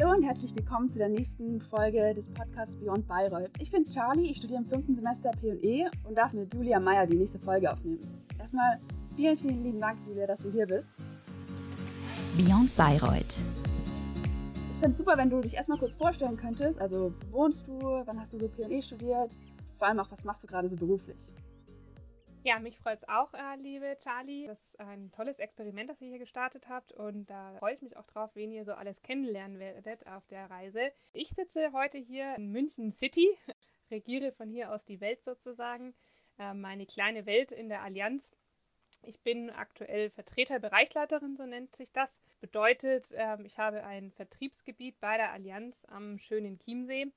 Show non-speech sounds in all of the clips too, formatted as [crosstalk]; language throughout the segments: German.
Hallo und herzlich willkommen zu der nächsten Folge des Podcasts Beyond Bayreuth. Ich bin Charlie, ich studiere im fünften Semester P&E und darf mit Julia Meyer die nächste Folge aufnehmen. Erstmal vielen, vielen lieben Dank, Julia, dass du hier bist. Beyond Bayreuth. Ich fände es super, wenn du dich erstmal kurz vorstellen könntest. Also, wo wohnst du? Wann hast du so P&E studiert? Vor allem auch, was machst du gerade so beruflich? Ja, mich freut es auch, äh, liebe Charlie. Das ist ein tolles Experiment, das ihr hier gestartet habt und da freue ich mich auch drauf, wen ihr so alles kennenlernen werdet auf der Reise. Ich sitze heute hier in München City, [laughs] regiere von hier aus die Welt sozusagen, äh, meine kleine Welt in der Allianz. Ich bin aktuell Vertreterbereichsleiterin, so nennt sich das. Bedeutet, äh, ich habe ein Vertriebsgebiet bei der Allianz am schönen Chiemsee.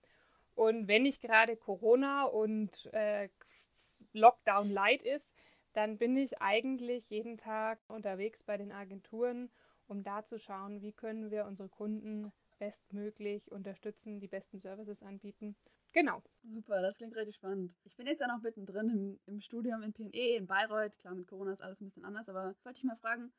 Und wenn nicht gerade Corona und äh, Lockdown light ist, dann bin ich eigentlich jeden Tag unterwegs bei den Agenturen, um da zu schauen, wie können wir unsere Kunden bestmöglich unterstützen, die besten Services anbieten. Genau. Super, das klingt richtig spannend. Ich bin jetzt ja noch mittendrin im, im Studium in PE in Bayreuth. Klar, mit Corona ist alles ein bisschen anders, aber wollte ich mal fragen,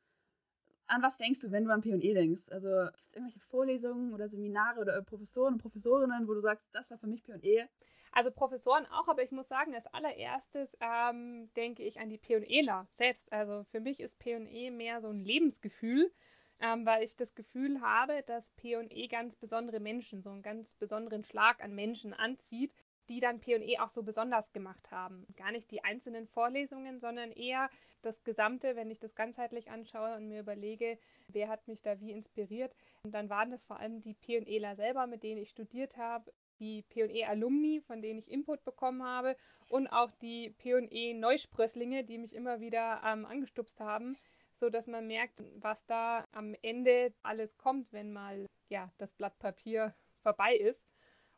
an was denkst du, wenn du an PE denkst? Also gibt es irgendwelche Vorlesungen oder Seminare oder Professoren und Professorinnen, wo du sagst, das war für mich PE? Also Professoren auch, aber ich muss sagen, als allererstes ähm, denke ich an die P&Eler selbst. Also für mich ist P&E mehr so ein Lebensgefühl, ähm, weil ich das Gefühl habe, dass P&E ganz besondere Menschen, so einen ganz besonderen Schlag an Menschen anzieht, die dann P&E auch so besonders gemacht haben. Gar nicht die einzelnen Vorlesungen, sondern eher das Gesamte, wenn ich das ganzheitlich anschaue und mir überlege, wer hat mich da wie inspiriert. Und dann waren das vor allem die P&Eler selber, mit denen ich studiert habe, die P&E-Alumni, von denen ich Input bekommen habe und auch die P&E-Neusprösslinge, die mich immer wieder ähm, angestupst haben, so dass man merkt, was da am Ende alles kommt, wenn mal ja das Blatt Papier vorbei ist.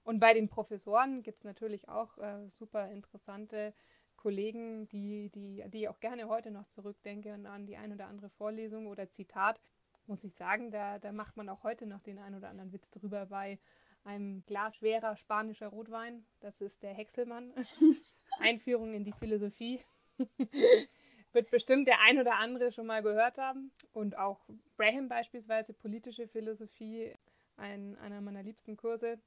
Und bei den Professoren gibt es natürlich auch äh, super interessante Kollegen, die, die, die ich auch gerne heute noch zurückdenke und an die ein oder andere Vorlesung oder Zitat. Muss ich sagen, da, da macht man auch heute noch den ein oder anderen Witz drüber bei einem Glas schwerer spanischer Rotwein. Das ist der Häckselmann. [laughs] Einführung in die Philosophie. [laughs] Wird bestimmt der ein oder andere schon mal gehört haben. Und auch Braham beispielsweise, politische Philosophie, ein, einer meiner liebsten Kurse.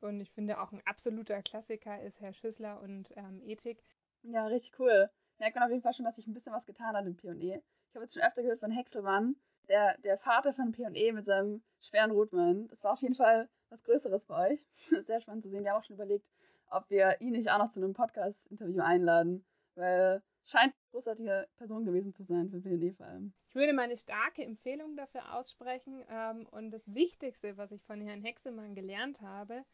Und ich finde auch ein absoluter Klassiker ist Herr Schüssler und ähm, Ethik. Ja, richtig cool. Merkt man auf jeden Fall schon, dass sich ein bisschen was getan hat im P&E. Ich habe jetzt schon öfter gehört von Häckselmann, der, der Vater von P&E mit seinem schweren Rotwein. Das war auf jeden Fall was Größeres für euch. [laughs] Sehr spannend zu sehen. Wir haben auch schon überlegt, ob wir ihn nicht auch noch zu einem Podcast-Interview einladen, weil scheint eine großartige Person gewesen zu sein für PNE vor allem. Ich würde meine starke Empfehlung dafür aussprechen ähm, und das Wichtigste, was ich von Herrn Hexemann gelernt habe,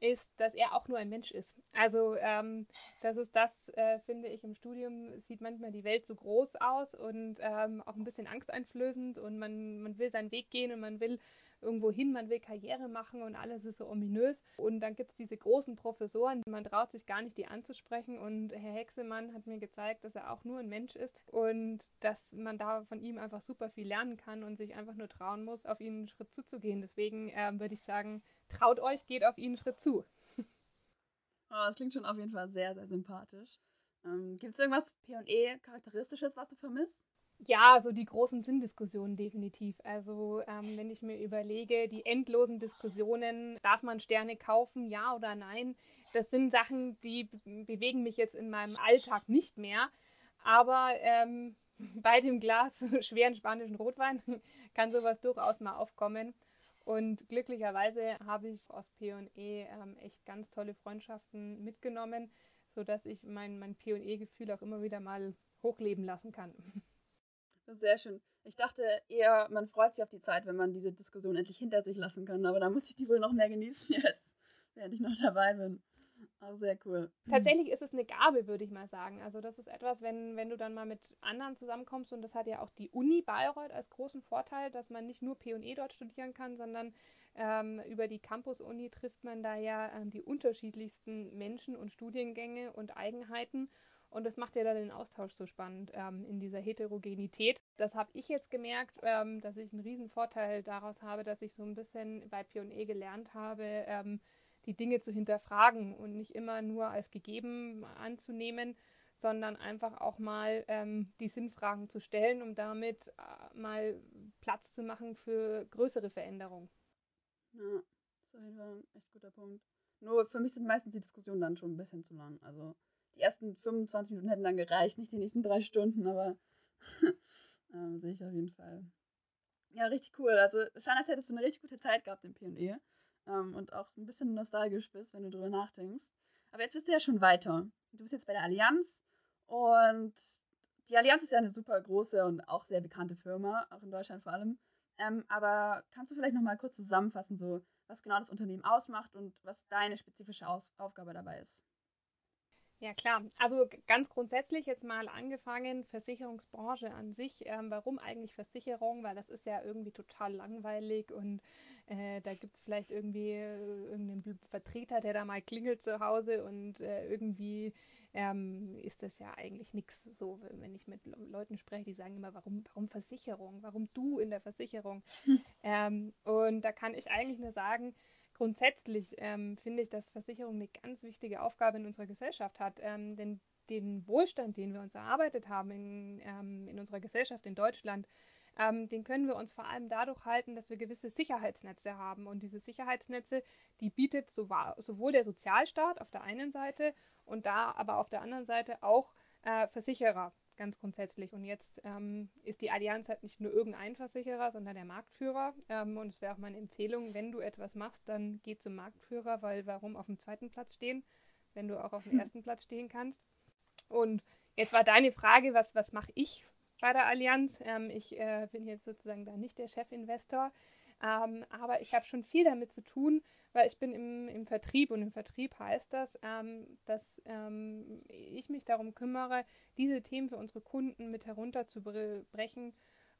ist, dass er auch nur ein Mensch ist. Also ähm, das ist das, äh, finde ich, im Studium sieht manchmal die Welt so groß aus und ähm, auch ein bisschen angsteinflößend und man, man will seinen Weg gehen und man will irgendwo hin, man will Karriere machen und alles ist so ominös. Und dann gibt es diese großen Professoren, man traut sich gar nicht, die anzusprechen. Und Herr Hexemann hat mir gezeigt, dass er auch nur ein Mensch ist und dass man da von ihm einfach super viel lernen kann und sich einfach nur trauen muss, auf ihn einen Schritt zuzugehen. Deswegen äh, würde ich sagen, traut euch, geht auf ihn einen Schritt zu. Oh, [laughs] das klingt schon auf jeden Fall sehr, sehr sympathisch. Ähm, Gibt es irgendwas P&E-Charakteristisches, was du vermisst? Ja, so die großen Sinndiskussionen definitiv. Also ähm, wenn ich mir überlege, die endlosen Diskussionen, darf man Sterne kaufen, ja oder nein, das sind Sachen, die bewegen mich jetzt in meinem Alltag nicht mehr. Aber ähm, [laughs] bei dem Glas [laughs] schweren spanischen Rotwein [laughs] kann sowas durchaus mal aufkommen. Und glücklicherweise habe ich aus P&E ähm, echt ganz tolle Freundschaften mitgenommen, sodass ich mein, mein P&E-Gefühl auch immer wieder mal hochleben lassen kann. Sehr schön. Ich dachte eher, man freut sich auf die Zeit, wenn man diese Diskussion endlich hinter sich lassen kann. Aber da muss ich die wohl noch mehr genießen [laughs] jetzt, während ich noch dabei bin. Auch sehr cool. Tatsächlich ist es eine Gabe, würde ich mal sagen. Also das ist etwas, wenn, wenn du dann mal mit anderen zusammenkommst und das hat ja auch die Uni Bayreuth als großen Vorteil, dass man nicht nur P&E dort studieren kann, sondern ähm, über die Campus-Uni trifft man da ja äh, die unterschiedlichsten Menschen und Studiengänge und Eigenheiten und das macht ja dann den Austausch so spannend ähm, in dieser Heterogenität. Das habe ich jetzt gemerkt, ähm, dass ich einen riesen Vorteil daraus habe, dass ich so ein bisschen bei P&E gelernt habe, ähm, die Dinge zu hinterfragen und nicht immer nur als gegeben anzunehmen, sondern einfach auch mal ähm, die Sinnfragen zu stellen, um damit äh, mal Platz zu machen für größere Veränderungen. Ja, das ist ein echt guter Punkt. Nur für mich sind meistens die Diskussionen dann schon ein bisschen zu lang. Also die ersten 25 Minuten hätten dann gereicht, nicht die nächsten drei Stunden, aber [laughs] ähm, sehe ich auf jeden Fall. Ja, richtig cool. Also scheint, als hättest du eine richtig gute Zeit gehabt im P&E ähm, und auch ein bisschen nostalgisch bist, wenn du drüber nachdenkst. Aber jetzt bist du ja schon weiter. Du bist jetzt bei der Allianz und die Allianz ist ja eine super große und auch sehr bekannte Firma, auch in Deutschland vor allem. Ähm, aber kannst du vielleicht noch mal kurz zusammenfassen, so was genau das Unternehmen ausmacht und was deine spezifische Aus Aufgabe dabei ist? Ja, klar. Also ganz grundsätzlich jetzt mal angefangen, Versicherungsbranche an sich. Ähm, warum eigentlich Versicherung? Weil das ist ja irgendwie total langweilig und äh, da gibt es vielleicht irgendwie äh, irgendeinen Vertreter, der da mal klingelt zu Hause und äh, irgendwie ähm, ist das ja eigentlich nichts. So, wenn ich mit Leuten spreche, die sagen immer, warum, warum Versicherung? Warum du in der Versicherung? Hm. Ähm, und da kann ich eigentlich nur sagen, grundsätzlich ähm, finde ich, dass Versicherung eine ganz wichtige Aufgabe in unserer Gesellschaft hat. Ähm, denn den Wohlstand, den wir uns erarbeitet haben in, ähm, in unserer Gesellschaft in Deutschland, ähm, den können wir uns vor allem dadurch halten, dass wir gewisse Sicherheitsnetze haben. Und diese Sicherheitsnetze, die bietet sowohl der Sozialstaat auf der einen Seite und da aber auf der anderen Seite auch äh, Versicherer ganz grundsätzlich. Und jetzt ähm, ist die Allianz halt nicht nur irgendein Versicherer, sondern der Marktführer. Ähm, und es wäre auch meine Empfehlung, wenn du etwas machst, dann geh zum Marktführer, weil warum auf dem zweiten Platz stehen, wenn du auch auf dem [laughs] ersten Platz stehen kannst. Und jetzt war deine Frage, was, was mache ich bei der Allianz? Ähm, ich äh, bin jetzt sozusagen da nicht der Chefinvestor. Ähm, aber ich habe schon viel damit zu tun, weil ich bin im, im Vertrieb und im Vertrieb heißt das, ähm, dass ähm, ich mich darum kümmere, diese Themen für unsere Kunden mit herunterzubrechen,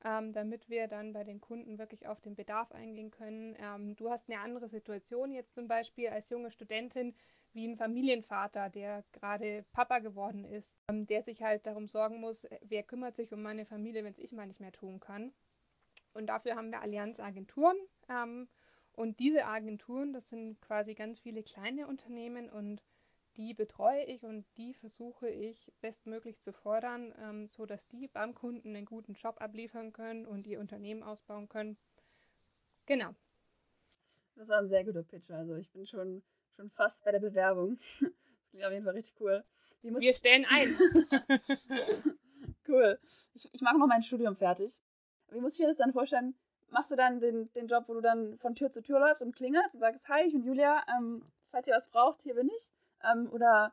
ähm, damit wir dann bei den Kunden wirklich auf den Bedarf eingehen können. Ähm, du hast eine andere Situation jetzt zum Beispiel als junge Studentin wie ein Familienvater, der gerade Papa geworden ist, ähm, der sich halt darum sorgen muss, wer kümmert sich um meine Familie, wenn es ich mal nicht mehr tun kann. Und dafür haben wir Allianz Agenturen. Ähm, und diese Agenturen, das sind quasi ganz viele kleine Unternehmen und die betreue ich und die versuche ich bestmöglich zu fordern, ähm, sodass die beim Kunden einen guten Job abliefern können und ihr Unternehmen ausbauen können. Genau. Das war ein sehr guter Pitch. Also ich bin schon, schon fast bei der Bewerbung. [laughs] Das klingt auf jeden Fall richtig cool. Wir stellen ein. [laughs] cool. Ich, ich mache noch mein Studium fertig. Wie muss ich mir das dann vorstellen? Machst du dann den, den Job, wo du dann von Tür zu Tür läufst und klingelst und sagst, hi, ich bin Julia, ähm, falls ihr was braucht, hier bin ich? Ähm, oder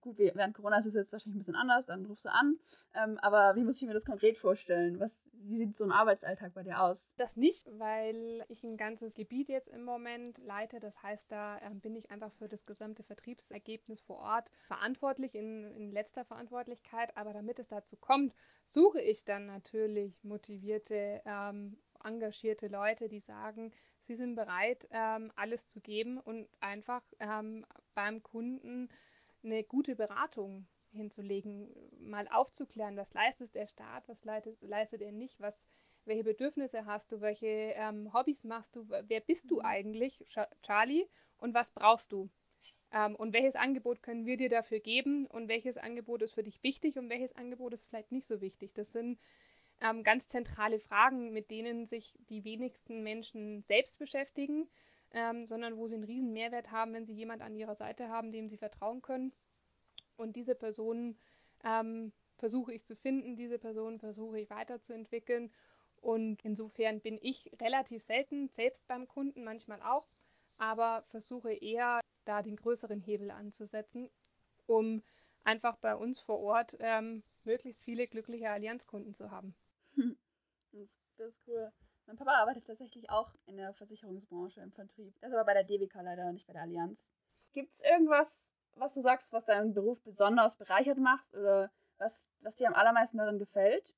gut, während Corona ist es jetzt wahrscheinlich ein bisschen anders, dann rufst du an. Ähm, aber wie muss ich mir das konkret vorstellen? Was, wie sieht so ein Arbeitsalltag bei dir aus? Das nicht, weil ich ein ganzes Gebiet jetzt im Moment leite. Das heißt, da äh, bin ich einfach für das gesamte Vertriebsergebnis vor Ort verantwortlich, in, in letzter Verantwortlichkeit. Aber damit es dazu kommt, suche ich dann natürlich motivierte, ähm, engagierte Leute, die sagen, sie sind bereit, ähm, alles zu geben und einfach ähm, beim Kunden eine gute Beratung hinzulegen, mal aufzuklären, was leistet der Staat, was leistet, leistet er nicht, was, welche Bedürfnisse hast du, welche ähm, Hobbys machst du, wer bist du mhm. eigentlich, Charlie, und was brauchst du? Ähm, und welches Angebot können wir dir dafür geben und welches Angebot ist für dich wichtig und welches Angebot ist vielleicht nicht so wichtig? Das sind ähm, ganz zentrale Fragen, mit denen sich die wenigsten Menschen selbst beschäftigen, ähm, sondern wo sie einen riesen Mehrwert haben, wenn sie jemand an ihrer Seite haben, dem sie vertrauen können. Und diese Personen ähm, versuche ich zu finden, diese Personen versuche ich weiterzuentwickeln. Und insofern bin ich relativ selten selbst beim Kunden, manchmal auch, aber versuche eher da den größeren Hebel anzusetzen, um einfach bei uns vor Ort ähm, möglichst viele glückliche Allianzkunden zu haben. Das, das, ist cool. Mein Papa arbeitet tatsächlich auch in der Versicherungsbranche im Vertrieb. Das ist aber bei der DWK leider, nicht bei der Allianz. Gibt es irgendwas, was du sagst, was deinen Beruf besonders bereichert macht oder was, was dir am allermeisten darin gefällt?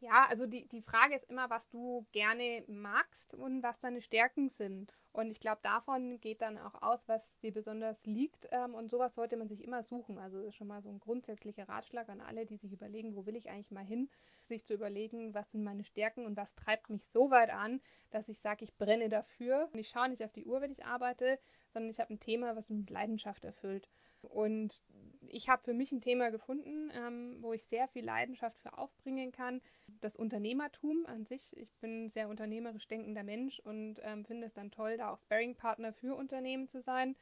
Ja, also die, die Frage ist immer, was du gerne magst und was deine Stärken sind. Und ich glaube, davon geht dann auch aus, was dir besonders liegt. Ähm, und sowas sollte man sich immer suchen. Also das ist schon mal so ein grundsätzlicher Ratschlag an alle, die sich überlegen, wo will ich eigentlich mal hin, sich zu überlegen, was sind meine Stärken und was treibt mich so weit an, dass ich sage, ich brenne dafür. Und ich schaue nicht auf die Uhr, wenn ich arbeite, sondern ich habe ein Thema, was mich mit Leidenschaft erfüllt. Und ich habe für mich ein Thema gefunden, ähm, wo ich sehr viel Leidenschaft für aufbringen kann. Das Unternehmertum an sich. Ich bin ein sehr unternehmerisch denkender Mensch und ähm, finde es dann toll, da auch Sparring-Partner für Unternehmen zu sein.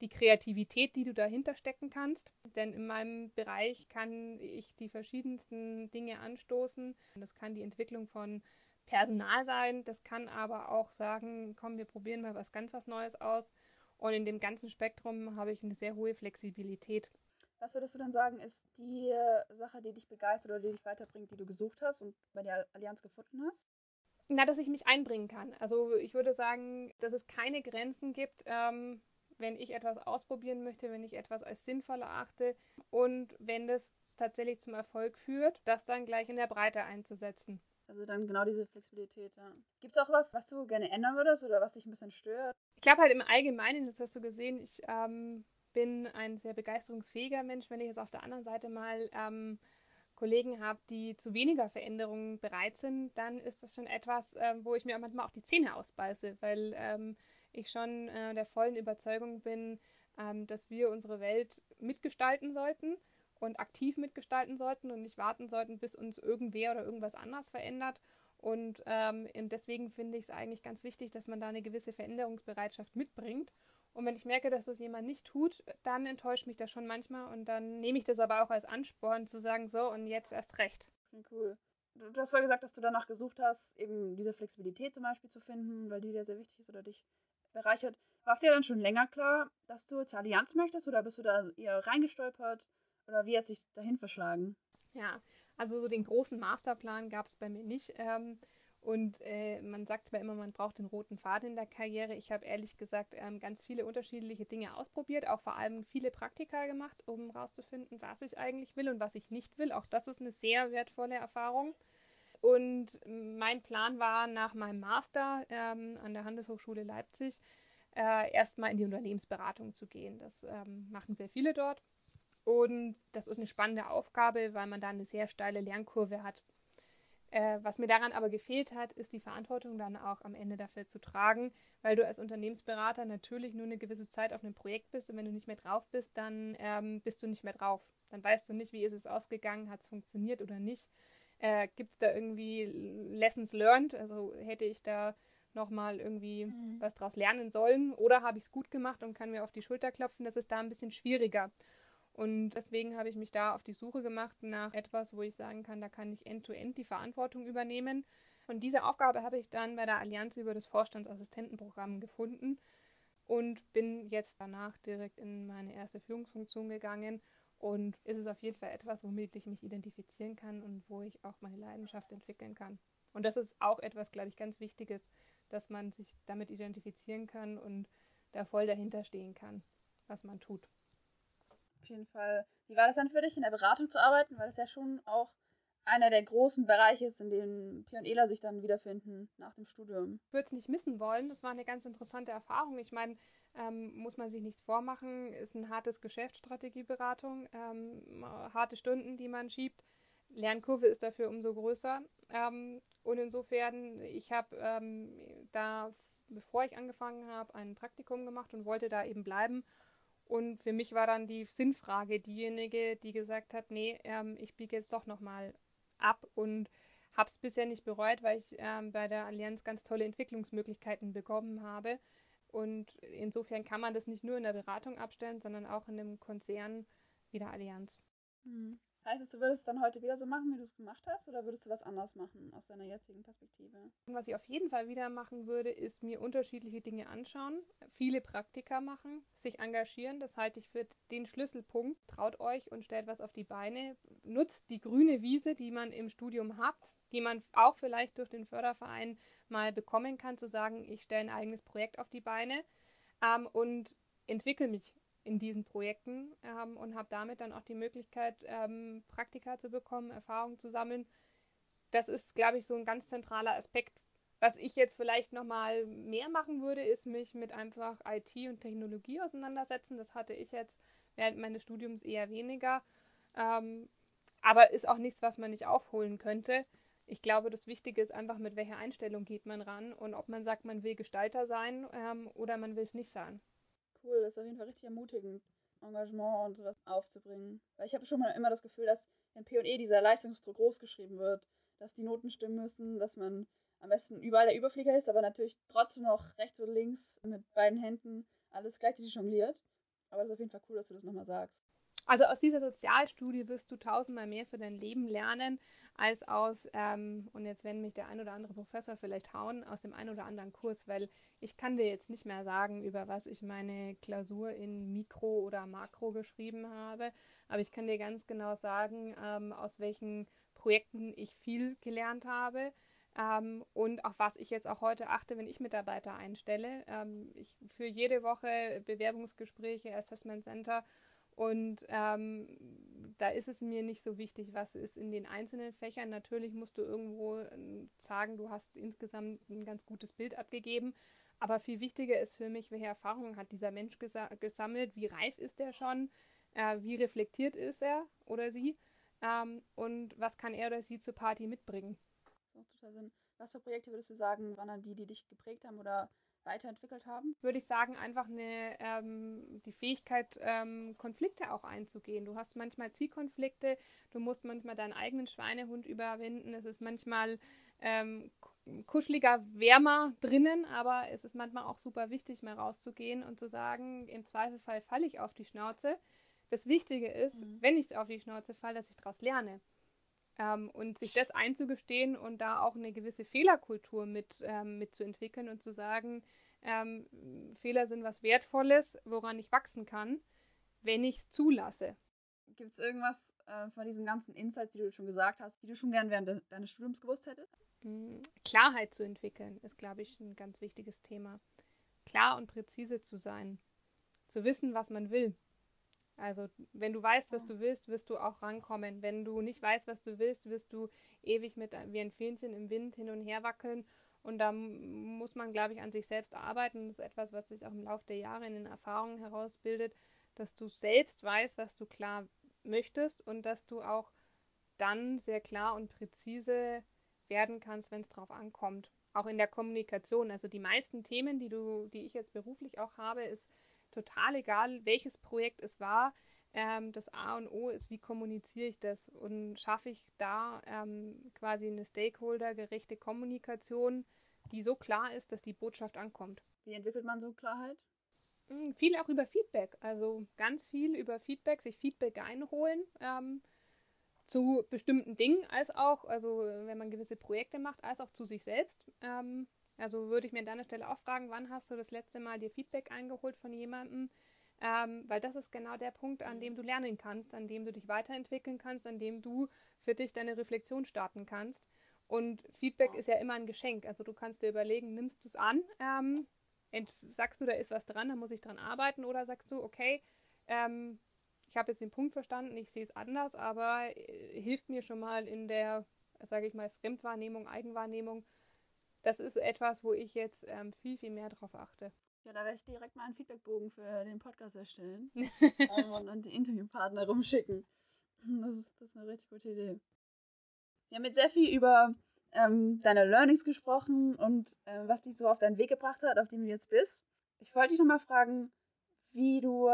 Die Kreativität, die du dahinter stecken kannst. Denn in meinem Bereich kann ich die verschiedensten Dinge anstoßen. Das kann die Entwicklung von Personal sein, das kann aber auch sagen, komm, wir probieren mal was ganz was Neues aus. Und in dem ganzen Spektrum habe ich eine sehr hohe Flexibilität. Was würdest du dann sagen, ist die Sache, die dich begeistert oder die dich weiterbringt, die du gesucht hast und bei der Allianz gefunden hast? Na, dass ich mich einbringen kann. Also ich würde sagen, dass es keine Grenzen gibt, ähm, wenn ich etwas ausprobieren möchte, wenn ich etwas als sinnvoll erachte und wenn das tatsächlich zum Erfolg führt, das dann gleich in der Breite einzusetzen. Also dann genau diese Flexibilität, ja. Gibt es auch was, was du gerne ändern würdest oder was dich ein bisschen stört? Ich glaube halt im Allgemeinen, das hast du gesehen, ich ähm, bin ein sehr begeisterungsfähiger Mensch. Wenn ich jetzt auf der anderen Seite mal ähm, Kollegen habe, die zu weniger Veränderungen bereit sind, dann ist das schon etwas, äh, wo ich mir manchmal auch die Zähne ausbeiße, weil ähm, ich schon äh, der vollen Überzeugung bin, ähm, dass wir unsere Welt mitgestalten sollten und aktiv mitgestalten sollten und nicht warten sollten, bis uns irgendwer oder irgendwas anders verändert. Und ähm, deswegen finde ich es eigentlich ganz wichtig, dass man da eine gewisse Veränderungsbereitschaft mitbringt. Und wenn ich merke, dass das jemand nicht tut, dann enttäuscht mich das schon manchmal und dann nehme ich das aber auch als Ansporn zu sagen, so und jetzt erst recht. Cool. Du hast vorher gesagt, dass du danach gesucht hast, eben diese Flexibilität zum Beispiel zu finden, weil die dir sehr wichtig ist oder dich bereichert. War es dir dann schon länger klar, dass du zur Allianz möchtest oder bist du da eher reingestolpert oder wie hat sich dahin verschlagen? Ja, also so den großen Masterplan gab es bei mir nicht. Ähm, und äh, man sagt zwar immer, man braucht den roten Faden in der Karriere. Ich habe ehrlich gesagt ähm, ganz viele unterschiedliche Dinge ausprobiert, auch vor allem viele Praktika gemacht, um herauszufinden, was ich eigentlich will und was ich nicht will. Auch das ist eine sehr wertvolle Erfahrung. Und mein Plan war nach meinem Master ähm, an der Handelshochschule Leipzig äh, erstmal in die Unternehmensberatung zu gehen. Das ähm, machen sehr viele dort. Und das ist eine spannende Aufgabe, weil man da eine sehr steile Lernkurve hat. Äh, was mir daran aber gefehlt hat, ist die Verantwortung dann auch am Ende dafür zu tragen, weil du als Unternehmensberater natürlich nur eine gewisse Zeit auf einem Projekt bist und wenn du nicht mehr drauf bist, dann ähm, bist du nicht mehr drauf. Dann weißt du nicht, wie ist es ausgegangen, hat es funktioniert oder nicht. Äh, Gibt es da irgendwie Lessons learned? Also hätte ich da nochmal irgendwie mhm. was draus lernen sollen oder habe ich es gut gemacht und kann mir auf die Schulter klopfen? Das ist da ein bisschen schwieriger. Und deswegen habe ich mich da auf die Suche gemacht nach etwas, wo ich sagen kann, da kann ich end-to-end -end die Verantwortung übernehmen. Und diese Aufgabe habe ich dann bei der Allianz über das Vorstandsassistentenprogramm gefunden und bin jetzt danach direkt in meine erste Führungsfunktion gegangen. Und ist es auf jeden Fall etwas, womit ich mich identifizieren kann und wo ich auch meine Leidenschaft entwickeln kann. Und das ist auch etwas, glaube ich, ganz Wichtiges, dass man sich damit identifizieren kann und da voll dahinter stehen kann, was man tut jeden Fall. Wie war das dann für dich, in der Beratung zu arbeiten? Weil das ja schon auch einer der großen Bereiche ist, in und Ela sich dann wiederfinden nach dem Studium. Ich würde es nicht missen wollen. Das war eine ganz interessante Erfahrung. Ich meine, ähm, muss man sich nichts vormachen, ist ein hartes Geschäftsstrategieberatung, ähm, harte Stunden, die man schiebt. Lernkurve ist dafür umso größer. Ähm, und insofern, ich habe ähm, da, bevor ich angefangen habe, ein Praktikum gemacht und wollte da eben bleiben und für mich war dann die Sinnfrage diejenige, die gesagt hat, nee, ähm, ich biege jetzt doch nochmal ab und habe es bisher nicht bereut, weil ich ähm, bei der Allianz ganz tolle Entwicklungsmöglichkeiten bekommen habe. Und insofern kann man das nicht nur in der Beratung abstellen, sondern auch in einem Konzern wie der Allianz. Mhm. Heißt es, du würdest es dann heute wieder so machen, wie du es gemacht hast, oder würdest du was anderes machen aus deiner jetzigen Perspektive? Was ich auf jeden Fall wieder machen würde, ist mir unterschiedliche Dinge anschauen, viele Praktika machen, sich engagieren. Das halte ich für den Schlüsselpunkt. Traut euch und stellt was auf die Beine. Nutzt die grüne Wiese, die man im Studium hat, die man auch vielleicht durch den Förderverein mal bekommen kann, zu sagen, ich stelle ein eigenes Projekt auf die Beine ähm, und entwickle mich in diesen Projekten ähm, und habe damit dann auch die Möglichkeit, ähm, Praktika zu bekommen, Erfahrungen zu sammeln. Das ist, glaube ich, so ein ganz zentraler Aspekt. Was ich jetzt vielleicht nochmal mehr machen würde, ist mich mit einfach IT und Technologie auseinandersetzen. Das hatte ich jetzt während meines Studiums eher weniger. Ähm, aber ist auch nichts, was man nicht aufholen könnte. Ich glaube, das Wichtige ist einfach, mit welcher Einstellung geht man ran und ob man sagt, man will Gestalter sein ähm, oder man will es nicht sein cool. Das ist auf jeden Fall richtig ermutigend. Engagement und sowas aufzubringen. Weil ich habe schon mal immer das Gefühl, dass in P&E dieser Leistungsdruck groß geschrieben wird, dass die Noten stimmen müssen, dass man am besten überall der Überflieger ist, aber natürlich trotzdem noch rechts und links mit beiden Händen alles gleichzeitig jongliert. Aber das ist auf jeden Fall cool, dass du das nochmal sagst. Also aus dieser Sozialstudie wirst du tausendmal mehr für dein Leben lernen, als aus, ähm, und jetzt werden mich der ein oder andere Professor vielleicht hauen, aus dem ein oder anderen Kurs, weil ich kann dir jetzt nicht mehr sagen, über was ich meine Klausur in Mikro oder Makro geschrieben habe, aber ich kann dir ganz genau sagen, ähm, aus welchen Projekten ich viel gelernt habe. Ähm, und auf was ich jetzt auch heute achte, wenn ich Mitarbeiter einstelle. Ähm, ich führe jede Woche Bewerbungsgespräche, Assessment Center und ähm, da ist es mir nicht so wichtig, was ist in den einzelnen Fächern. Natürlich musst du irgendwo ähm, sagen, du hast insgesamt ein ganz gutes Bild abgegeben. Aber viel wichtiger ist für mich, welche Erfahrungen hat dieser Mensch gesa gesammelt, wie reif ist er schon, äh, wie reflektiert ist er oder sie ähm, und was kann er oder sie zur Party mitbringen. Das macht total Sinn. Was für Projekte würdest du sagen, waren dann die, die dich geprägt haben oder weiterentwickelt haben? Würde ich sagen, einfach eine, ähm, die Fähigkeit, ähm, Konflikte auch einzugehen. Du hast manchmal Zielkonflikte, du musst manchmal deinen eigenen Schweinehund überwinden. Es ist manchmal ähm, kuscheliger, wärmer drinnen, aber es ist manchmal auch super wichtig, mal rauszugehen und zu sagen, im Zweifelfall falle ich auf die Schnauze. Das Wichtige ist, mhm. wenn ich auf die Schnauze falle, dass ich daraus lerne. Ähm, und sich das einzugestehen und da auch eine gewisse Fehlerkultur mit, ähm, mitzuentwickeln und zu sagen, ähm, Fehler sind was Wertvolles, woran ich wachsen kann, wenn ich es zulasse. Gibt es irgendwas äh, von diesen ganzen Insights, die du schon gesagt hast, die du schon gern während de deines Studiums gewusst hättest? Hm, Klarheit zu entwickeln ist, glaube ich, ein ganz wichtiges Thema. Klar und präzise zu sein. Zu wissen, was man will. Also, wenn du weißt, was du willst, wirst du auch rankommen. Wenn du nicht weißt, was du willst, wirst du ewig mit wie ein Fähnchen im Wind hin und her wackeln. Und da muss man, glaube ich, an sich selbst arbeiten. Das ist etwas, was sich auch im Laufe der Jahre in den Erfahrungen herausbildet, dass du selbst weißt, was du klar möchtest und dass du auch dann sehr klar und präzise werden kannst, wenn es drauf ankommt. Auch in der Kommunikation. Also die meisten Themen, die du, die ich jetzt beruflich auch habe, ist total egal, welches Projekt es war. Ähm, das A und O ist, wie kommuniziere ich das und schaffe ich da ähm, quasi eine stakeholdergerechte Kommunikation, die so klar ist, dass die Botschaft ankommt. Wie entwickelt man so Klarheit? Hm, viel auch über Feedback, also ganz viel über Feedback, sich Feedback einholen ähm, zu bestimmten Dingen, als auch, also wenn man gewisse Projekte macht, als auch zu sich selbst. Ähm, also würde ich mir an deiner Stelle auch fragen, wann hast du das letzte Mal dir Feedback eingeholt von jemandem? Ähm, weil das ist genau der Punkt, an dem du lernen kannst, an dem du dich weiterentwickeln kannst, an dem du für dich deine Reflexion starten kannst. Und Feedback ist ja immer ein Geschenk. Also du kannst dir überlegen, nimmst du es an, ähm, sagst du, da ist was dran, da muss ich dran arbeiten, oder sagst du, okay, ähm, ich habe jetzt den Punkt verstanden, ich sehe es anders, aber äh, hilft mir schon mal in der, sage ich mal, Fremdwahrnehmung, Eigenwahrnehmung das ist etwas, wo ich jetzt ähm, viel, viel mehr drauf achte. Ja, da werde ich direkt mal einen Feedbackbogen für den Podcast erstellen [laughs] ähm, und, und die Interviewpartner rumschicken. Das ist, das ist eine richtig gute Idee. Wir haben jetzt sehr viel über ähm, deine Learnings gesprochen und äh, was dich so auf deinen Weg gebracht hat, auf dem du jetzt bist. Ich wollte dich nochmal fragen, wie du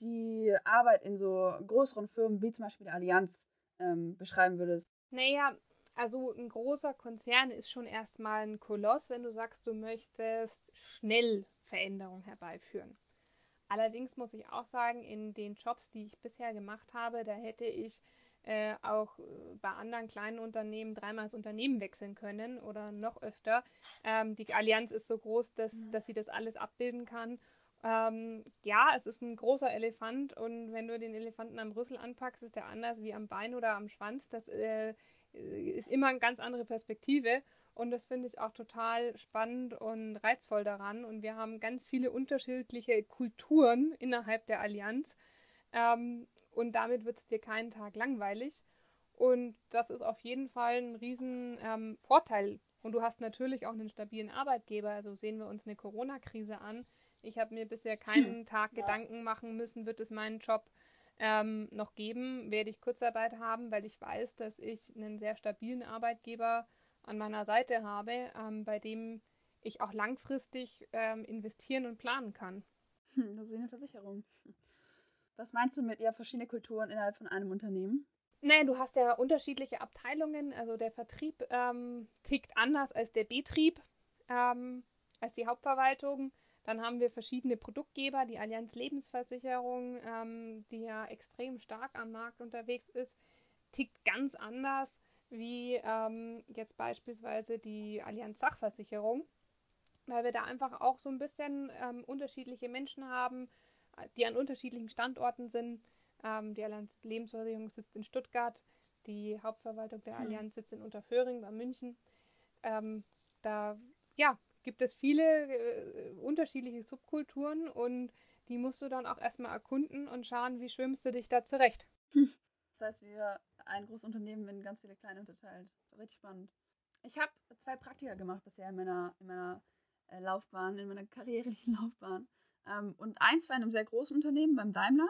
die Arbeit in so größeren Firmen wie zum Beispiel der Allianz ähm, beschreiben würdest. Naja, also ein großer Konzern ist schon erstmal ein Koloss, wenn du sagst, du möchtest schnell Veränderungen herbeiführen. Allerdings muss ich auch sagen, in den Jobs, die ich bisher gemacht habe, da hätte ich äh, auch äh, bei anderen kleinen Unternehmen dreimal das Unternehmen wechseln können oder noch öfter. Ähm, die Allianz ist so groß, dass, mhm. dass sie das alles abbilden kann. Ähm, ja, es ist ein großer Elefant und wenn du den Elefanten am Rüssel anpackst, ist der anders wie am Bein oder am Schwanz. Das äh, äh, ist immer eine ganz andere Perspektive. Und das finde ich auch total spannend und reizvoll daran. Und wir haben ganz viele unterschiedliche Kulturen innerhalb der Allianz. Ähm, und damit wird es dir keinen Tag langweilig. Und das ist auf jeden Fall ein riesen ähm, Vorteil. Und du hast natürlich auch einen stabilen Arbeitgeber. Also sehen wir uns eine Corona-Krise an. Ich habe mir bisher keinen [clears throat] Tag ja. Gedanken machen müssen, wird es meinen Job ähm, noch geben, werde ich Kurzarbeit haben, weil ich weiß, dass ich einen sehr stabilen Arbeitgeber an meiner Seite habe, ähm, bei dem ich auch langfristig ähm, investieren und planen kann. Hm, das ist wie eine Versicherung. Was meinst du mit, ihr habt verschiedene Kulturen innerhalb von einem Unternehmen? Nee, du hast ja unterschiedliche Abteilungen. Also der Vertrieb ähm, tickt anders als der Betrieb, ähm, als die Hauptverwaltung. Dann haben wir verschiedene Produktgeber, die Allianz Lebensversicherung, ähm, die ja extrem stark am Markt unterwegs ist, tickt ganz anders wie ähm, jetzt beispielsweise die Allianz Sachversicherung, weil wir da einfach auch so ein bisschen ähm, unterschiedliche Menschen haben, die an unterschiedlichen Standorten sind. Ähm, die Allianz Lebensversicherung sitzt in Stuttgart, die Hauptverwaltung der hm. Allianz sitzt in Unterföhring bei München. Ähm, da ja, gibt es viele äh, unterschiedliche Subkulturen und die musst du dann auch erstmal erkunden und schauen, wie schwimmst du dich da zurecht. Das heißt, wieder ein großes Unternehmen in ganz viele kleine unterteilt. Richtig spannend. Ich habe zwei Praktika gemacht bisher in meiner, in meiner äh, Laufbahn, in meiner karrierlichen [laughs] Laufbahn. Ähm, und eins war in einem sehr großen Unternehmen beim Daimler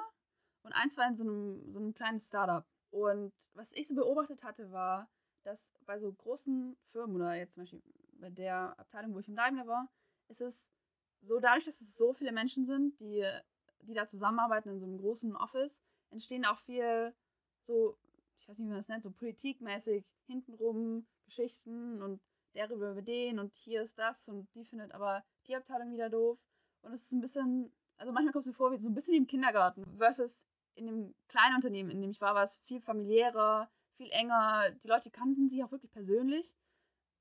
und eins war in so einem, so einem kleinen Startup. Und was ich so beobachtet hatte, war, dass bei so großen Firmen oder jetzt zum Beispiel bei der Abteilung, wo ich im Daimler war, ist es so, dadurch, dass es so viele Menschen sind, die, die da zusammenarbeiten in so einem großen Office, entstehen auch viel so, ich weiß nicht, wie man das nennt, so politikmäßig hintenrum Geschichten und der über den und hier ist das und die findet aber die Abteilung wieder doof. Und es ist ein bisschen, also manchmal kommt es mir vor, wie so ein bisschen wie im Kindergarten versus in dem kleinen Unternehmen, in dem ich war, war es viel familiärer, viel enger. Die Leute kannten sich auch wirklich persönlich.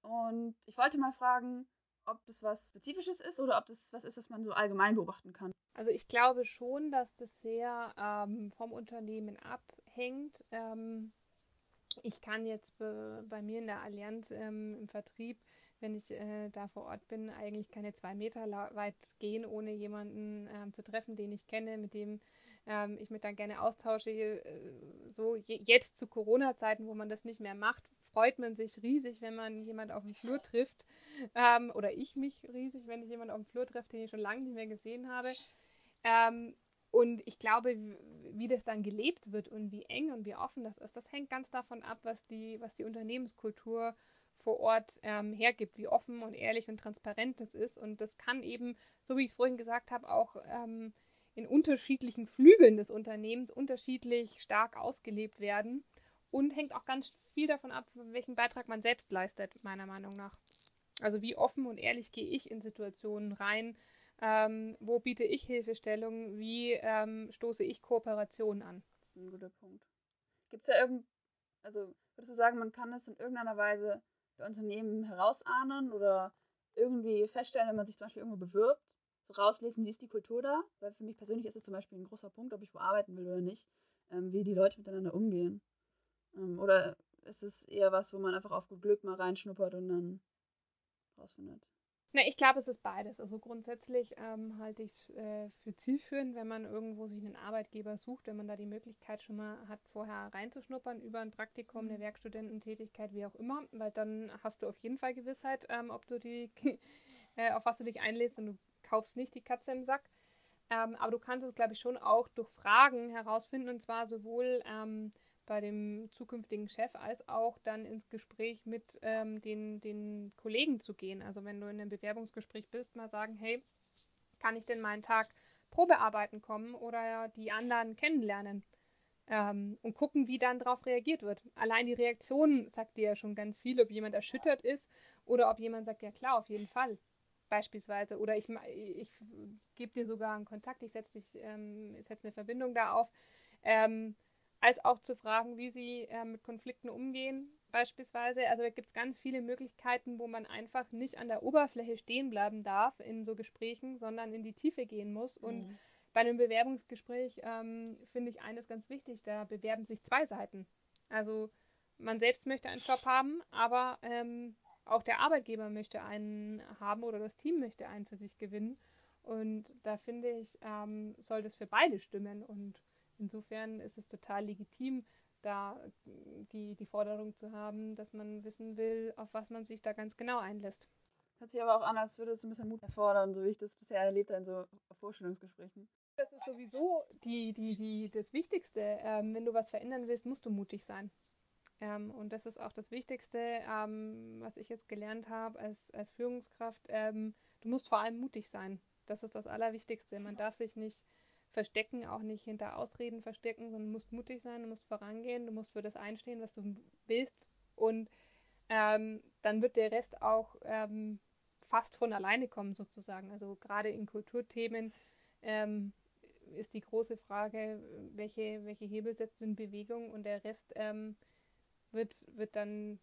Und ich wollte mal fragen, ob das was Spezifisches ist oder ob das was ist, was man so allgemein beobachten kann. Also ich glaube schon, dass das sehr ähm, vom Unternehmen abhängt. Ähm, ich kann jetzt be bei mir in der Allianz ähm, im Vertrieb, wenn ich äh, da vor Ort bin, eigentlich keine zwei Meter weit gehen, ohne jemanden ähm, zu treffen, den ich kenne, mit dem ähm, ich mich dann gerne austausche. Äh, so jetzt zu Corona-Zeiten, wo man das nicht mehr macht, freut man sich riesig, wenn man jemand auf dem Flur trifft. Ähm, oder ich mich riesig, wenn ich jemand auf dem Flur treffe, den ich schon lange nicht mehr gesehen habe. Ähm, und ich glaube, wie das dann gelebt wird und wie eng und wie offen das ist, das hängt ganz davon ab, was die, was die Unternehmenskultur vor Ort ähm, hergibt, wie offen und ehrlich und transparent das ist. Und das kann eben, so wie ich es vorhin gesagt habe, auch ähm, in unterschiedlichen Flügeln des Unternehmens unterschiedlich stark ausgelebt werden und hängt auch ganz viel davon ab, welchen Beitrag man selbst leistet, meiner Meinung nach. Also wie offen und ehrlich gehe ich in Situationen rein, ähm, wo biete ich Hilfestellung, wie ähm, stoße ich Kooperationen an. Das ist ein guter Punkt. Gibt es ja irgend, also würdest du sagen, man kann das in irgendeiner Weise bei Unternehmen herausahnen oder irgendwie feststellen, wenn man sich zum Beispiel irgendwo bewirbt, so rauslesen, wie ist die Kultur da? Weil für mich persönlich ist es zum Beispiel ein großer Punkt, ob ich wo arbeiten will oder nicht, ähm, wie die Leute miteinander umgehen. Ähm, oder ist es eher was, wo man einfach auf gut Glück mal reinschnuppert und dann rausfindet? Ne, ich glaube, es ist beides. Also grundsätzlich ähm, halte ich es äh, für zielführend, wenn man irgendwo sich einen Arbeitgeber sucht, wenn man da die Möglichkeit schon mal hat, vorher reinzuschnuppern über ein Praktikum, eine mhm. Werkstudententätigkeit, wie auch immer, weil dann hast du auf jeden Fall Gewissheit, ähm, ob du die, [laughs] äh, auf was du dich einlädst und du kaufst nicht die Katze im Sack. Ähm, aber du kannst es, glaube ich, schon auch durch Fragen herausfinden und zwar sowohl ähm, bei dem zukünftigen Chef als auch dann ins Gespräch mit ähm, den, den Kollegen zu gehen. Also wenn du in einem Bewerbungsgespräch bist, mal sagen, hey, kann ich denn mal einen Tag Probearbeiten kommen oder die anderen kennenlernen ähm, und gucken, wie dann darauf reagiert wird. Allein die Reaktion sagt dir ja schon ganz viel, ob jemand erschüttert ist oder ob jemand sagt, ja klar, auf jeden Fall beispielsweise. Oder ich, ich gebe dir sogar einen Kontakt, ich setze ähm, setz eine Verbindung da auf. Ähm, als auch zu fragen, wie sie äh, mit Konflikten umgehen, beispielsweise. Also da gibt es ganz viele Möglichkeiten, wo man einfach nicht an der Oberfläche stehen bleiben darf in so Gesprächen, sondern in die Tiefe gehen muss. Mhm. Und bei einem Bewerbungsgespräch ähm, finde ich eines ganz wichtig, da bewerben sich zwei Seiten. Also man selbst möchte einen Job haben, aber ähm, auch der Arbeitgeber möchte einen haben oder das Team möchte einen für sich gewinnen. Und da finde ich, ähm, soll das für beide stimmen. Und Insofern ist es total legitim, da die, die Forderung zu haben, dass man wissen will, auf was man sich da ganz genau einlässt. Hört sich aber auch an, als würde es ein bisschen Mut erfordern, so wie ich das bisher erlebt habe in so Vorstellungsgesprächen. Das ist sowieso die, die, die, das Wichtigste. Ähm, wenn du was verändern willst, musst du mutig sein. Ähm, und das ist auch das Wichtigste, ähm, was ich jetzt gelernt habe als, als Führungskraft. Ähm, du musst vor allem mutig sein. Das ist das Allerwichtigste. Man darf sich nicht verstecken, auch nicht hinter Ausreden verstecken, sondern musst mutig sein, du musst vorangehen, du musst für das einstehen, was du willst. Und ähm, dann wird der Rest auch ähm, fast von alleine kommen, sozusagen. Also gerade in Kulturthemen ähm, ist die große Frage, welche, welche Hebel setzt du in Bewegung und der Rest ähm, wird, wird dann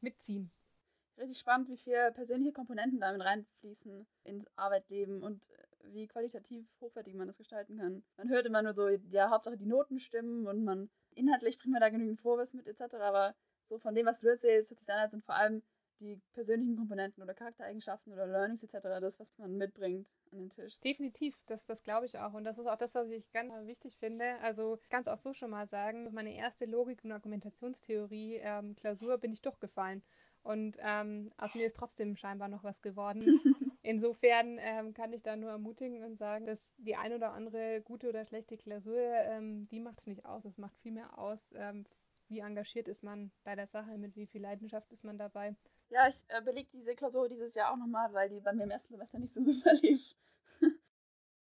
mitziehen. Richtig spannend, wie viele persönliche Komponenten damit reinfließen ins Arbeitleben und wie qualitativ hochwertig man das gestalten kann. Man hört immer nur so, ja, Hauptsache die Noten stimmen und man inhaltlich bringt man da genügend Vorwissen mit etc. Aber so von dem, was du erzählst, hört sich dann an, sind vor allem die persönlichen Komponenten oder Charaktereigenschaften oder Learnings etc., das, was man mitbringt an den Tisch. Definitiv, das, das glaube ich auch. Und das ist auch das, was ich ganz wichtig finde. Also ganz auch so schon mal sagen, meine erste Logik- und Argumentationstheorie ähm, Klausur bin ich durchgefallen. Und ähm, aus mir ist trotzdem scheinbar noch was geworden. [laughs] Insofern ähm, kann ich da nur ermutigen und sagen, dass die ein oder andere gute oder schlechte Klausur, ähm, die macht es nicht aus. Es macht viel mehr aus, ähm, wie engagiert ist man bei der Sache, mit wie viel Leidenschaft ist man dabei. Ja, ich äh, belege diese Klausur dieses Jahr auch nochmal, weil die bei mir im ersten Semester nicht so [laughs] super lief.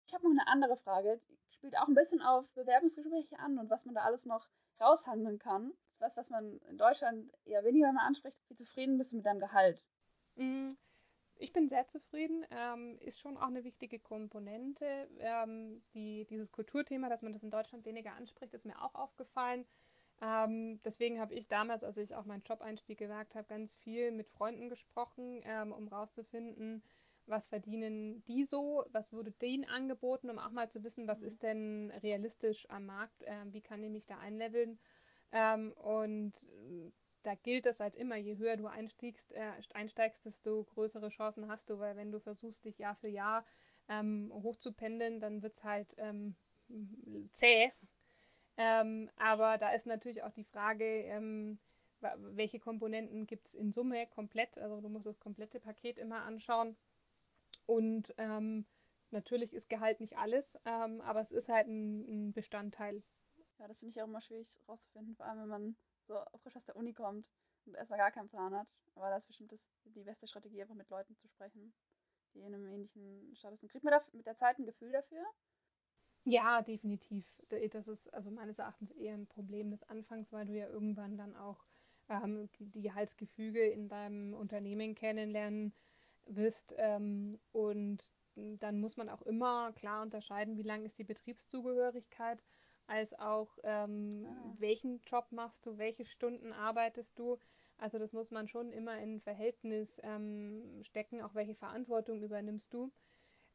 ich habe noch eine andere Frage. Die spielt auch ein bisschen auf Bewerbungsgespräche an und was man da alles noch raushandeln kann. Das ist was, was man in Deutschland eher weniger mal anspricht. Wie zufrieden bist du mit deinem Gehalt? Mm, ich bin sehr zufrieden. Ähm, ist schon auch eine wichtige Komponente. Ähm, die, dieses Kulturthema, dass man das in Deutschland weniger anspricht, ist mir auch aufgefallen. Ähm, deswegen habe ich damals, als ich auch meinen Job-Einstieg gewagt habe, ganz viel mit Freunden gesprochen, ähm, um rauszufinden, was verdienen die so, was wurde denen angeboten, um auch mal zu wissen, was ist denn realistisch am Markt, äh, wie kann ich mich da einleveln. Ähm, und äh, da gilt es halt immer, je höher du einstiegst, äh, einsteigst, desto größere Chancen hast du, weil wenn du versuchst, dich Jahr für Jahr ähm, hochzupendeln, dann wird es halt ähm, zäh ähm, aber da ist natürlich auch die Frage, ähm, welche Komponenten gibt es in Summe komplett. Also du musst das komplette Paket immer anschauen. Und ähm, natürlich ist Gehalt nicht alles, ähm, aber es ist halt ein, ein Bestandteil. Ja, das finde ich auch immer schwierig rauszufinden, vor allem wenn man so frisch aus der Uni kommt und erstmal gar keinen Plan hat. Aber das ist bestimmt das, die beste Strategie, einfach mit Leuten zu sprechen, die in einem ähnlichen Status sind. Kriegt man da mit der Zeit ein Gefühl dafür? Ja, definitiv. Das ist also meines Erachtens eher ein Problem des Anfangs, weil du ja irgendwann dann auch ähm, die Gehaltsgefüge in deinem Unternehmen kennenlernen wirst. Ähm, und dann muss man auch immer klar unterscheiden, wie lang ist die Betriebszugehörigkeit, als auch ähm, ah. welchen Job machst du, welche Stunden arbeitest du. Also das muss man schon immer in Verhältnis ähm, stecken, auch welche Verantwortung übernimmst du.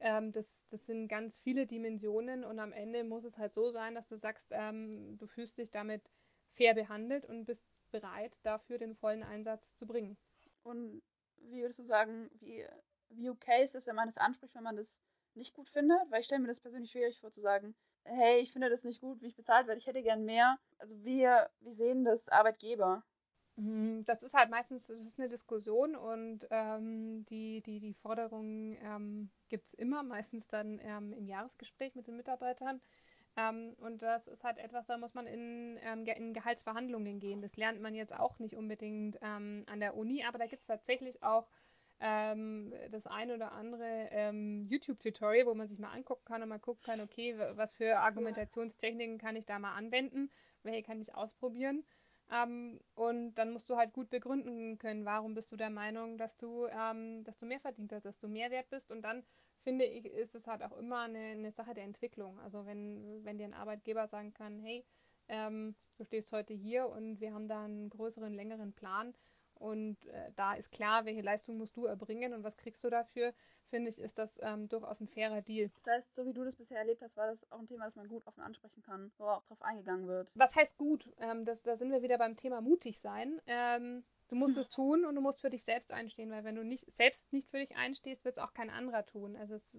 Ähm, das, das sind ganz viele Dimensionen und am Ende muss es halt so sein, dass du sagst, ähm, du fühlst dich damit fair behandelt und bist bereit, dafür den vollen Einsatz zu bringen. Und wie würdest du sagen, wie, wie okay ist es, wenn man das anspricht, wenn man das nicht gut findet? Weil ich stelle mir das persönlich schwierig vor zu sagen, hey, ich finde das nicht gut, wie ich bezahlt werde, ich hätte gern mehr. Also wir, wie sehen das Arbeitgeber? Mhm, das ist halt meistens das ist eine Diskussion und ähm, die, die, die Forderungen ähm, gibt es immer, meistens dann ähm, im Jahresgespräch mit den Mitarbeitern. Ähm, und das ist halt etwas, da muss man in, ähm, in Gehaltsverhandlungen gehen. Das lernt man jetzt auch nicht unbedingt ähm, an der Uni, aber da gibt es tatsächlich auch das ein oder andere YouTube-Tutorial, wo man sich mal angucken kann und mal gucken kann, okay, was für Argumentationstechniken kann ich da mal anwenden, welche kann ich ausprobieren. Ähm, und dann musst du halt gut begründen können, warum bist du der Meinung, dass du, ähm, dass du mehr verdient hast, dass du mehr wert bist. Und dann finde ich, ist es halt auch immer eine, eine Sache der Entwicklung. Also wenn, wenn dir ein Arbeitgeber sagen kann, hey, ähm, du stehst heute hier und wir haben da einen größeren, längeren Plan und äh, da ist klar, welche Leistung musst du erbringen und was kriegst du dafür, finde ich, ist das ähm, durchaus ein fairer Deal. Das heißt, so wie du das bisher erlebt hast, war das auch ein Thema, das man gut offen ansprechen kann, wo auch drauf eingegangen wird. Was heißt gut? Ähm, das, da sind wir wieder beim Thema mutig sein. Ähm, du musst [laughs] es tun und du musst für dich selbst einstehen, weil wenn du nicht selbst nicht für dich einstehst, wird es auch kein anderer tun. Also es,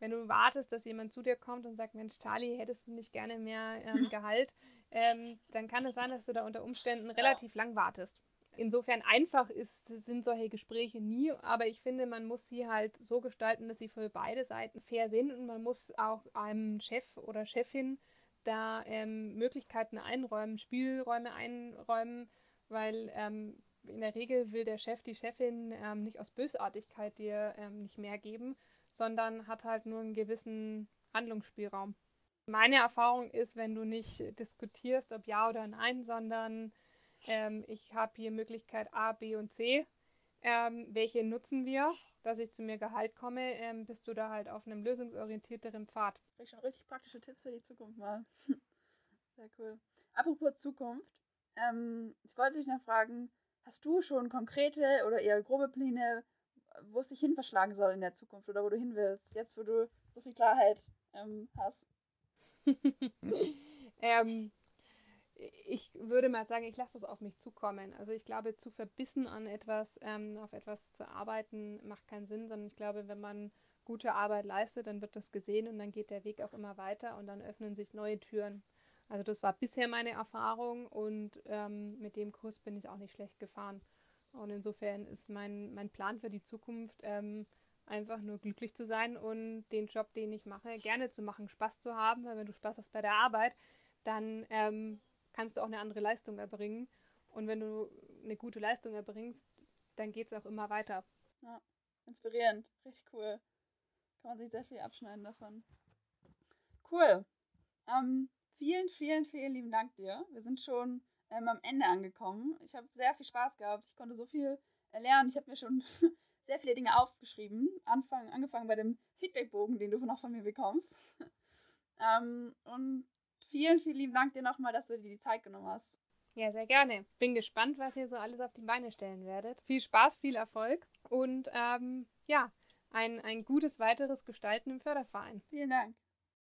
wenn du wartest, dass jemand zu dir kommt und sagt, Mensch, Charlie, hättest du nicht gerne mehr ähm, [laughs] Gehalt, ähm, dann kann es sein, dass du da unter Umständen relativ lang wartest. Insofern einfach ist, sind solche Gespräche nie, aber ich finde, man muss sie halt so gestalten, dass sie für beide Seiten fair sind. Und man muss auch einem Chef oder Chefin da ähm, Möglichkeiten einräumen, Spielräume einräumen, weil ähm, in der Regel will der Chef, die Chefin ähm, nicht aus Bösartigkeit dir ähm, nicht mehr geben, sondern hat halt nur einen gewissen Handlungsspielraum. Meine Erfahrung ist, wenn du nicht diskutierst, ob ja oder nein, sondern ähm, ich habe hier Möglichkeit A, B und C. Ähm, welche nutzen wir, dass ich zu mir Gehalt komme, ähm, bist du da halt auf einem lösungsorientierteren Pfad. Ich schon richtig praktische Tipps für die Zukunft mal. [laughs] Sehr cool. Apropos Zukunft, ähm, ich wollte dich noch fragen, hast du schon konkrete oder eher grobe Pläne, wo es dich hin verschlagen soll in der Zukunft oder wo du hin willst, jetzt wo du so viel Klarheit ähm, hast? [laughs] [laughs] ähm, ich würde mal sagen, ich lasse es auf mich zukommen. Also ich glaube, zu verbissen an etwas, ähm, auf etwas zu arbeiten, macht keinen Sinn, sondern ich glaube, wenn man gute Arbeit leistet, dann wird das gesehen und dann geht der Weg auch immer weiter und dann öffnen sich neue Türen. Also das war bisher meine Erfahrung und ähm, mit dem Kurs bin ich auch nicht schlecht gefahren. Und insofern ist mein, mein Plan für die Zukunft ähm, einfach nur glücklich zu sein und den Job, den ich mache, gerne zu machen, Spaß zu haben, weil wenn du Spaß hast bei der Arbeit, dann ähm, kannst du auch eine andere Leistung erbringen. Und wenn du eine gute Leistung erbringst, dann geht es auch immer weiter. Ja, inspirierend, richtig cool. Kann man sich sehr viel abschneiden davon. Cool. Ähm, vielen, vielen, vielen lieben Dank dir. Wir sind schon ähm, am Ende angekommen. Ich habe sehr viel Spaß gehabt. Ich konnte so viel lernen. Ich habe mir schon [laughs] sehr viele Dinge aufgeschrieben. Anfang, angefangen bei dem Feedbackbogen, den du noch von mir bekommst. [laughs] ähm, und vielen, vielen lieben Dank dir nochmal, dass du dir die Zeit genommen hast. Ja, sehr gerne. Bin gespannt, was ihr so alles auf die Beine stellen werdet. Viel Spaß, viel Erfolg und ähm, ja, ein, ein gutes weiteres Gestalten im Förderverein. Vielen Dank.